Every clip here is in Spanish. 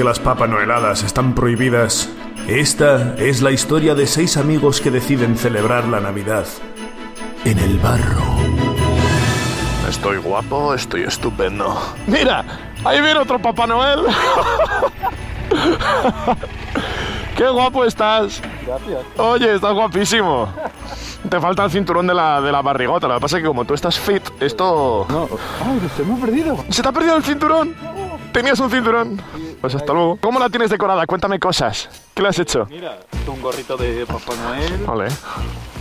que las papanoeladas están prohibidas, esta es la historia de seis amigos que deciden celebrar la Navidad en el barro. Estoy guapo, estoy estupendo. Mira, ahí viene otro Papá Noel. Qué guapo estás. Gracias. Oye, estás guapísimo. Te falta el cinturón de la, de la barrigota. Lo que pasa es que como tú estás fit, esto... No. ¡Ay, se me ha perdido! ¿Se te ha perdido el cinturón? ¿Tenías un cinturón? Pues hasta luego. ¿Cómo la tienes decorada? Cuéntame cosas. ¿Qué le has hecho? Mira, un gorrito de Papá Noel, Vale.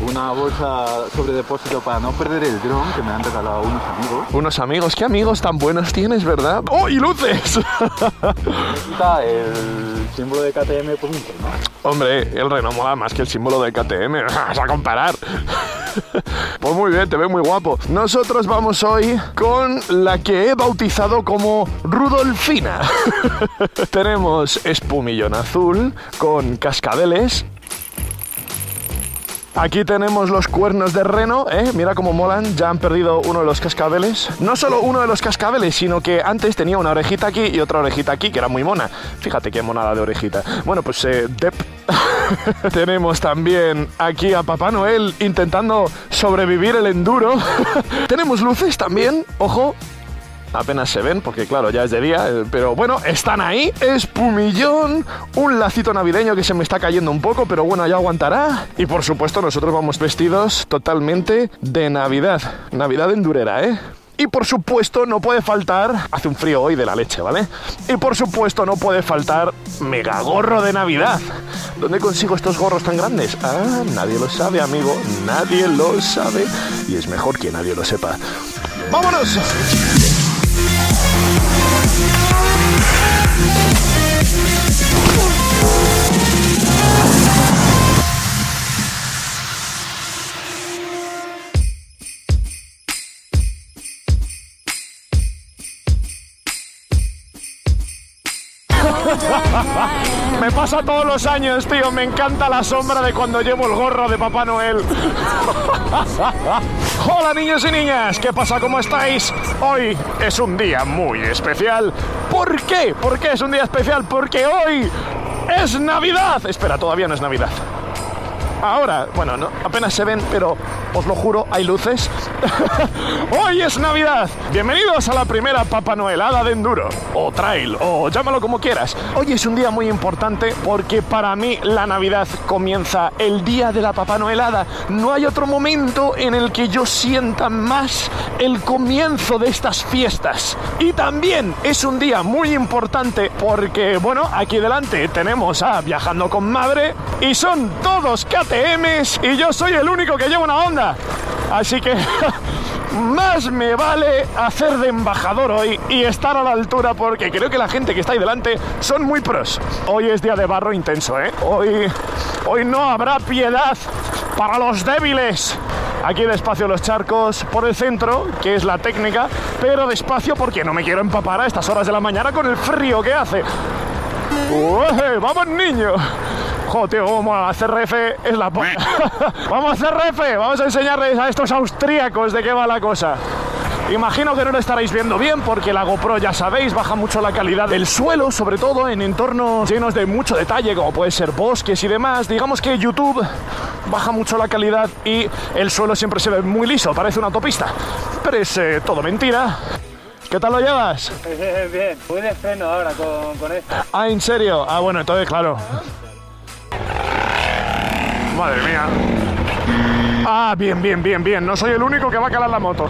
Una bolsa sobre depósito para no perder el dron que me han regalado unos amigos. Unos amigos. ¿Qué amigos tan buenos tienes, verdad? ¡Oh, y luces! Quita el símbolo de KTM por un ¿no? Hombre, el Renault mola más que el símbolo de KTM. Vas a comparar. Pues muy bien, te ve muy guapo. Nosotros vamos hoy con la que he bautizado como Rudolfina. Tenemos espumillón azul con cascabeles. Aquí tenemos los cuernos de reno, ¿eh? Mira cómo molan, ya han perdido uno de los cascabeles. No solo uno de los cascabeles, sino que antes tenía una orejita aquí y otra orejita aquí, que era muy mona. Fíjate qué monada de orejita. Bueno, pues eh, Dep. tenemos también aquí a Papá Noel intentando sobrevivir el enduro. tenemos luces también, ojo, apenas se ven porque claro, ya es de día, eh, pero bueno, están ahí. Espumillón, un lacito navideño que se me está cayendo un poco, pero bueno, ya aguantará. Y por supuesto, nosotros vamos vestidos totalmente de Navidad. Navidad endurera, ¿eh? Y por supuesto no puede faltar, hace un frío hoy de la leche, ¿vale? Y por supuesto no puede faltar mega gorro de Navidad. ¿Dónde consigo estos gorros tan grandes? Ah, nadie lo sabe, amigo, nadie lo sabe. Y es mejor que nadie lo sepa. ¡Vámonos! Me pasa todos los años, tío. Me encanta la sombra de cuando llevo el gorro de Papá Noel. Hola niños y niñas, ¿qué pasa? ¿Cómo estáis? Hoy es un día muy especial. ¿Por qué? ¿Por qué es un día especial? Porque hoy es Navidad. Espera, todavía no es Navidad. Ahora, bueno, no, apenas se ven, pero os lo juro, hay luces. Hoy es Navidad. Bienvenidos a la primera Papa Noelada de Enduro, o Trail, o llámalo como quieras. Hoy es un día muy importante porque para mí la Navidad comienza el día de la Papa Noelada. No hay otro momento en el que yo sienta más el comienzo de estas fiestas. Y también es un día muy importante porque, bueno, aquí delante tenemos a Viajando con Madre y son todos Y yo soy el único que lleva una onda. Así que más me vale hacer de embajador hoy y estar a la altura porque creo que la gente que está ahí delante son muy pros. Hoy es día de barro intenso, ¿eh? Hoy, hoy no habrá piedad para los débiles. Aquí despacio los charcos por el centro, que es la técnica, pero despacio porque no me quiero empapar a estas horas de la mañana con el frío que hace. ¡Vamos, niño! Joder, vamos a CRF es la po- Vamos a CRF, vamos a enseñarles a estos austríacos de qué va la cosa. Imagino que no lo estaréis viendo bien porque la GoPro, ya sabéis, baja mucho la calidad del suelo, sobre todo en entornos llenos de mucho detalle, como puede ser bosques y demás. Digamos que YouTube baja mucho la calidad y el suelo siempre se ve muy liso, parece una autopista. Pero es eh, todo mentira. ¿Qué tal lo llevas? Bien, voy de freno ahora con, con esto. Ah, ¿en serio? Ah, bueno, entonces, claro. Madre mía. Ah, bien, bien, bien, bien. No soy el único que va a calar la moto.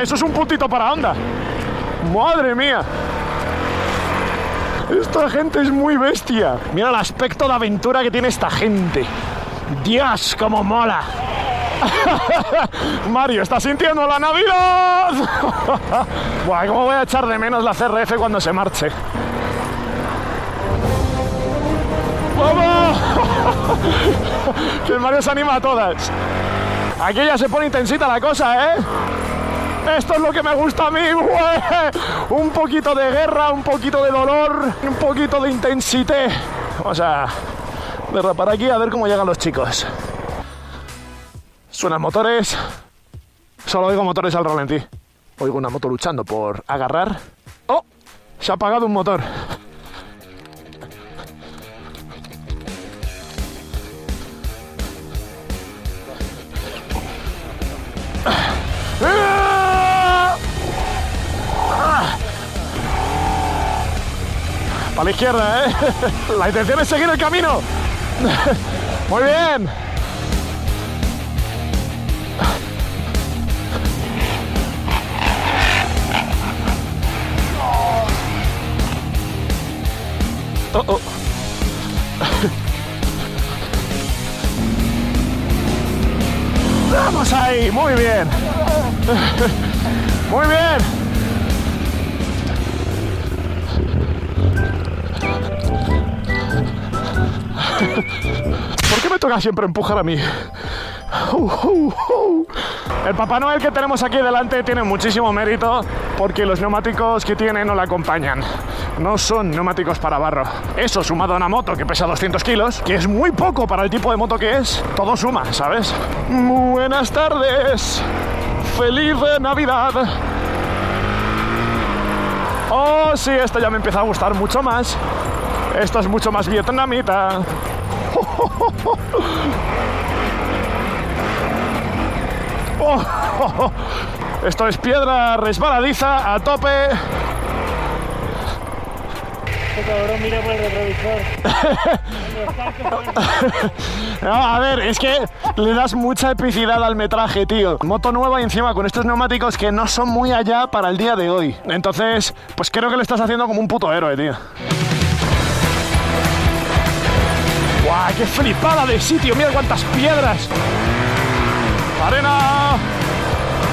Eso es un puntito para onda. Madre mía. Esta gente es muy bestia. Mira el aspecto de aventura que tiene esta gente. Dios, cómo mola. Mario, ¿estás sintiendo la Navidad? Buah, ¿cómo voy a echar de menos la CRF cuando se marche? Que el Mario se anima a todas. Aquí ya se pone intensita la cosa, ¿eh? Esto es lo que me gusta a mí. Un poquito de guerra, un poquito de dolor, un poquito de intensidad. Vamos a derrapar aquí a ver cómo llegan los chicos. Suenan motores. Solo oigo motores al ralentí. Oigo una moto luchando por agarrar. ¡Oh! Se ha apagado un motor. Para la izquierda, ¿eh? La intención es seguir el camino. Muy bien. Oh, oh. Vamos ahí, muy bien. Muy bien. ¿Por qué me toca siempre empujar a mí? El Papá Noel que tenemos aquí delante tiene muchísimo mérito porque los neumáticos que tiene no le acompañan. No son neumáticos para barro. Eso sumado a una moto que pesa 200 kilos, que es muy poco para el tipo de moto que es, todo suma, ¿sabes? Buenas tardes. Feliz Navidad. Oh, sí, esto ya me empieza a gustar mucho más. Esto es mucho más vietnamita. Oh. Esto es piedra resbaladiza a tope. Este cabrón mira por el retrovisor. No, a ver, es que le das mucha epicidad al metraje, tío. Moto nueva y encima con estos neumáticos que no son muy allá para el día de hoy. Entonces, pues creo que le estás haciendo como un puto héroe, tío. ¡Guau! ¡Qué flipada de sitio! ¡Mira cuántas piedras! ¡Arena!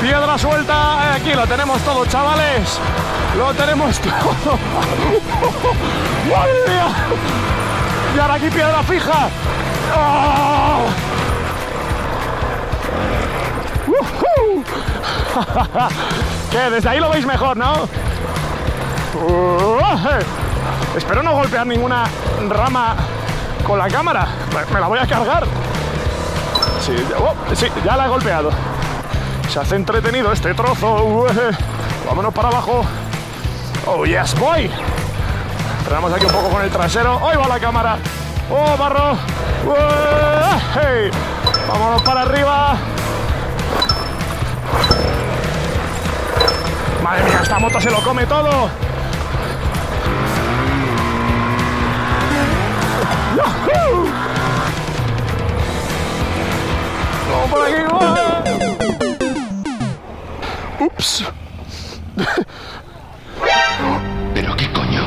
¡Piedra suelta! Aquí lo tenemos todo, chavales. Lo tenemos todo. ¡Madre! Y ahora aquí piedra fija. ¡Oh! ¡Ujú! ¿Qué? Desde ahí lo veis mejor, ¿no? Espero no golpear ninguna rama con la cámara. Me, la voy a cargar. Oh, sí, ya la he golpeado. Se hace entretenido este trozo. Vámonos para abajo. Oh, yes, boy. Frenamos aquí un poco con el trasero. ¡Ahí va la cámara! ¡Oh, barro! ¡Hey! Vámonos para arriba. Madre mía, esta moto se lo come todo. ¡Yahoo! Vamos por aquí. ¡Uah! Ups. ¿Pero qué coño?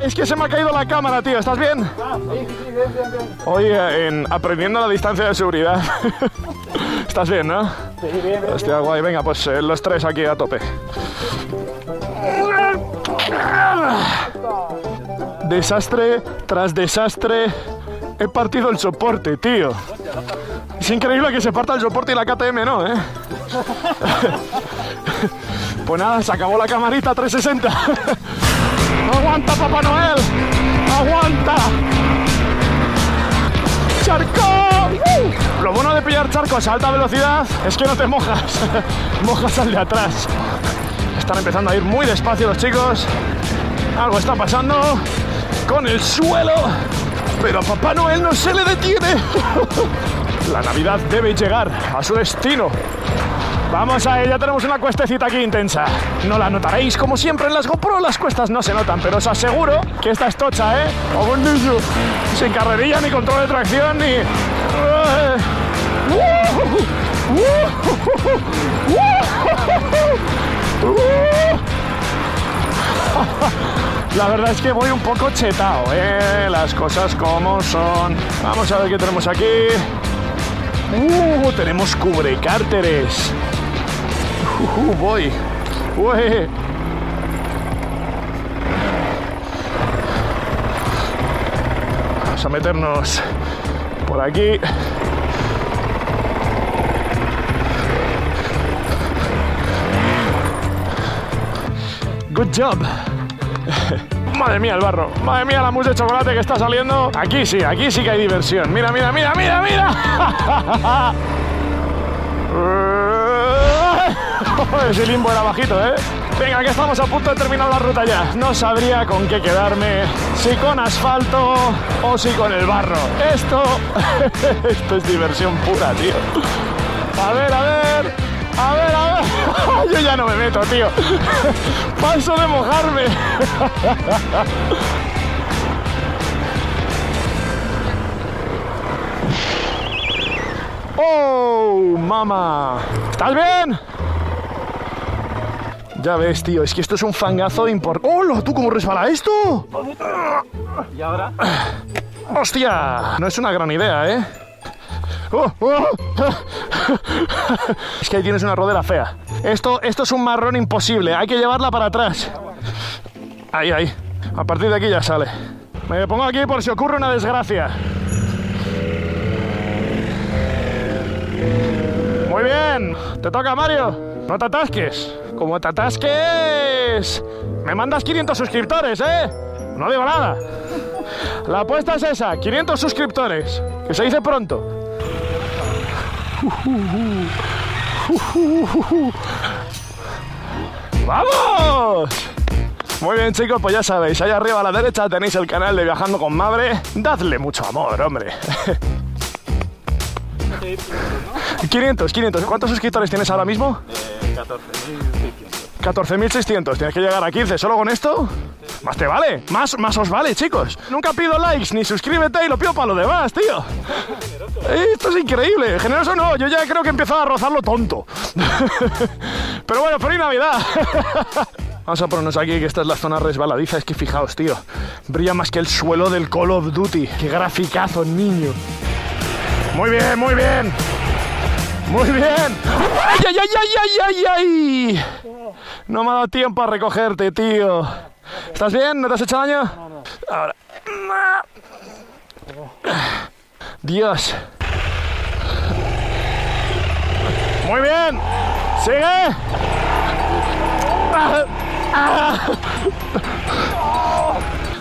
Es que se me ha caído la cámara, tío. ¿Estás bien? Oye, en aprendiendo la distancia de seguridad. ¿Estás bien, no? Sí, bien. Hostia, guay. Venga, pues eh, los tres aquí a tope. Desastre tras desastre. He partido el soporte, tío. Es increíble que se parta el soporte y la KTM no, ¿eh? Pues nada, se acabó la camarita 360. ¡Aguanta, Papá Noel! Charcos a alta velocidad es que no te mojas. mojas al de atrás. Están empezando a ir muy despacio los chicos. Algo está pasando con el suelo. Pero a Papá Noel no se le detiene. La Navidad debe llegar a su destino. Vamos a ya tenemos una cuestecita aquí intensa. No la notaréis, como siempre en las GoPro las cuestas no se notan, pero os aseguro que esta es tocha, ¿eh? Sin carrerilla, ni control de tracción, ni... La verdad es que voy un poco chetao, ¿eh? Las cosas como son. Vamos a ver qué tenemos aquí. ¡Uh! Tenemos cubrecárteres. ¡Uh! Voy. Vamos a meternos por aquí. Good job. Madre mía el barro, madre mía la mousse de chocolate que está saliendo. Aquí sí, aquí sí que hay diversión. Mira, mira, mira, mira, mira. Ese limbo era bajito, ¿eh? Venga, que estamos a punto de terminar la ruta ya. No sabría con qué quedarme, si con asfalto o si con el barro. Esto, esto es diversión pura, tío. A ver, a ver, a ver, a ver. Yo ya no me meto, tío. Paso de mojarme. ¡Oh, mamá! ¿Estás bien? Ya ves, tío, es que esto es un fangazo importante. ¡Hola! ¿Tú cómo resbala esto? ¿Y ahora? ¡Hostia! No es una gran idea, ¿eh? ¡Oh, oh! Es que ahí tienes una rodera fea. Esto, esto es un marrón imposible. Hay que llevarla para atrás. Ahí, ahí. A partir de aquí ya sale. Me pongo aquí por si ocurre una desgracia. Muy bien. Te toca, Mario. No te atasques. Como te atasques, me mandas 500 suscriptores, ¿eh? No digo nada. La apuesta es esa, 500 suscriptores. Que se dice pronto. ¡Vamos! Muy bien chicos, pues ya sabéis, ahí arriba a la derecha tenéis el canal de Viajando con Mabre. Dadle mucho amor, hombre. 500, 500. ¿Cuántos suscriptores tienes ahora mismo? Eh, 14.600. 14.600. Tienes que llegar a 15. ¿Solo con esto? Más te vale. Más, más os vale, chicos. Nunca pido likes ni suscríbete y lo pido para lo demás, tío. Esto es increíble. Generoso no. Yo ya creo que he empezado a rozar lo tonto. Pero bueno, feliz Navidad. Vamos a ponernos aquí, que esta es la zona resbaladiza. Es que fijaos, tío. Brilla más que el suelo del Call of Duty. Qué graficazo, niño. Muy bien, muy bien. Muy bien. ¡Ay, ay, ay, ay, ay, ay, ay! No me ha dado tiempo a recogerte, tío. ¿Estás bien? ¿No te has hecho daño? Ahora. Dios. Muy bien. Sigue.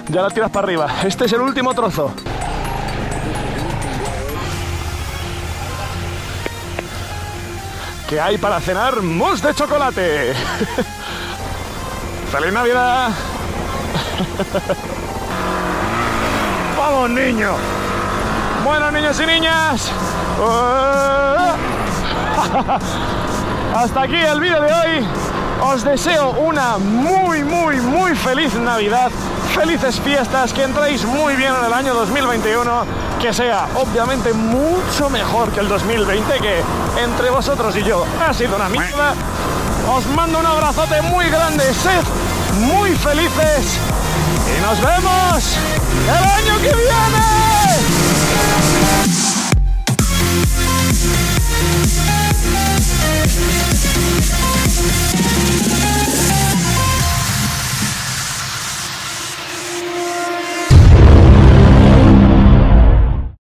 Ya la tiras para arriba. Este es el último trozo. ¿Qué hay para cenar? ¡Mousse de chocolate! ¡Feliz Navidad! ¡Vamos, niño! Bueno, niños y niñas. Hasta aquí el vídeo de hoy. Os deseo una muy, muy, muy feliz Navidad. Felices fiestas, que entréis muy bien en el año 2021, que sea obviamente mucho mejor que el 2020, que entre vosotros y yo ha sido una mierda. Os mando un abrazote muy grande, sed muy felices y nos vemos el año que viene.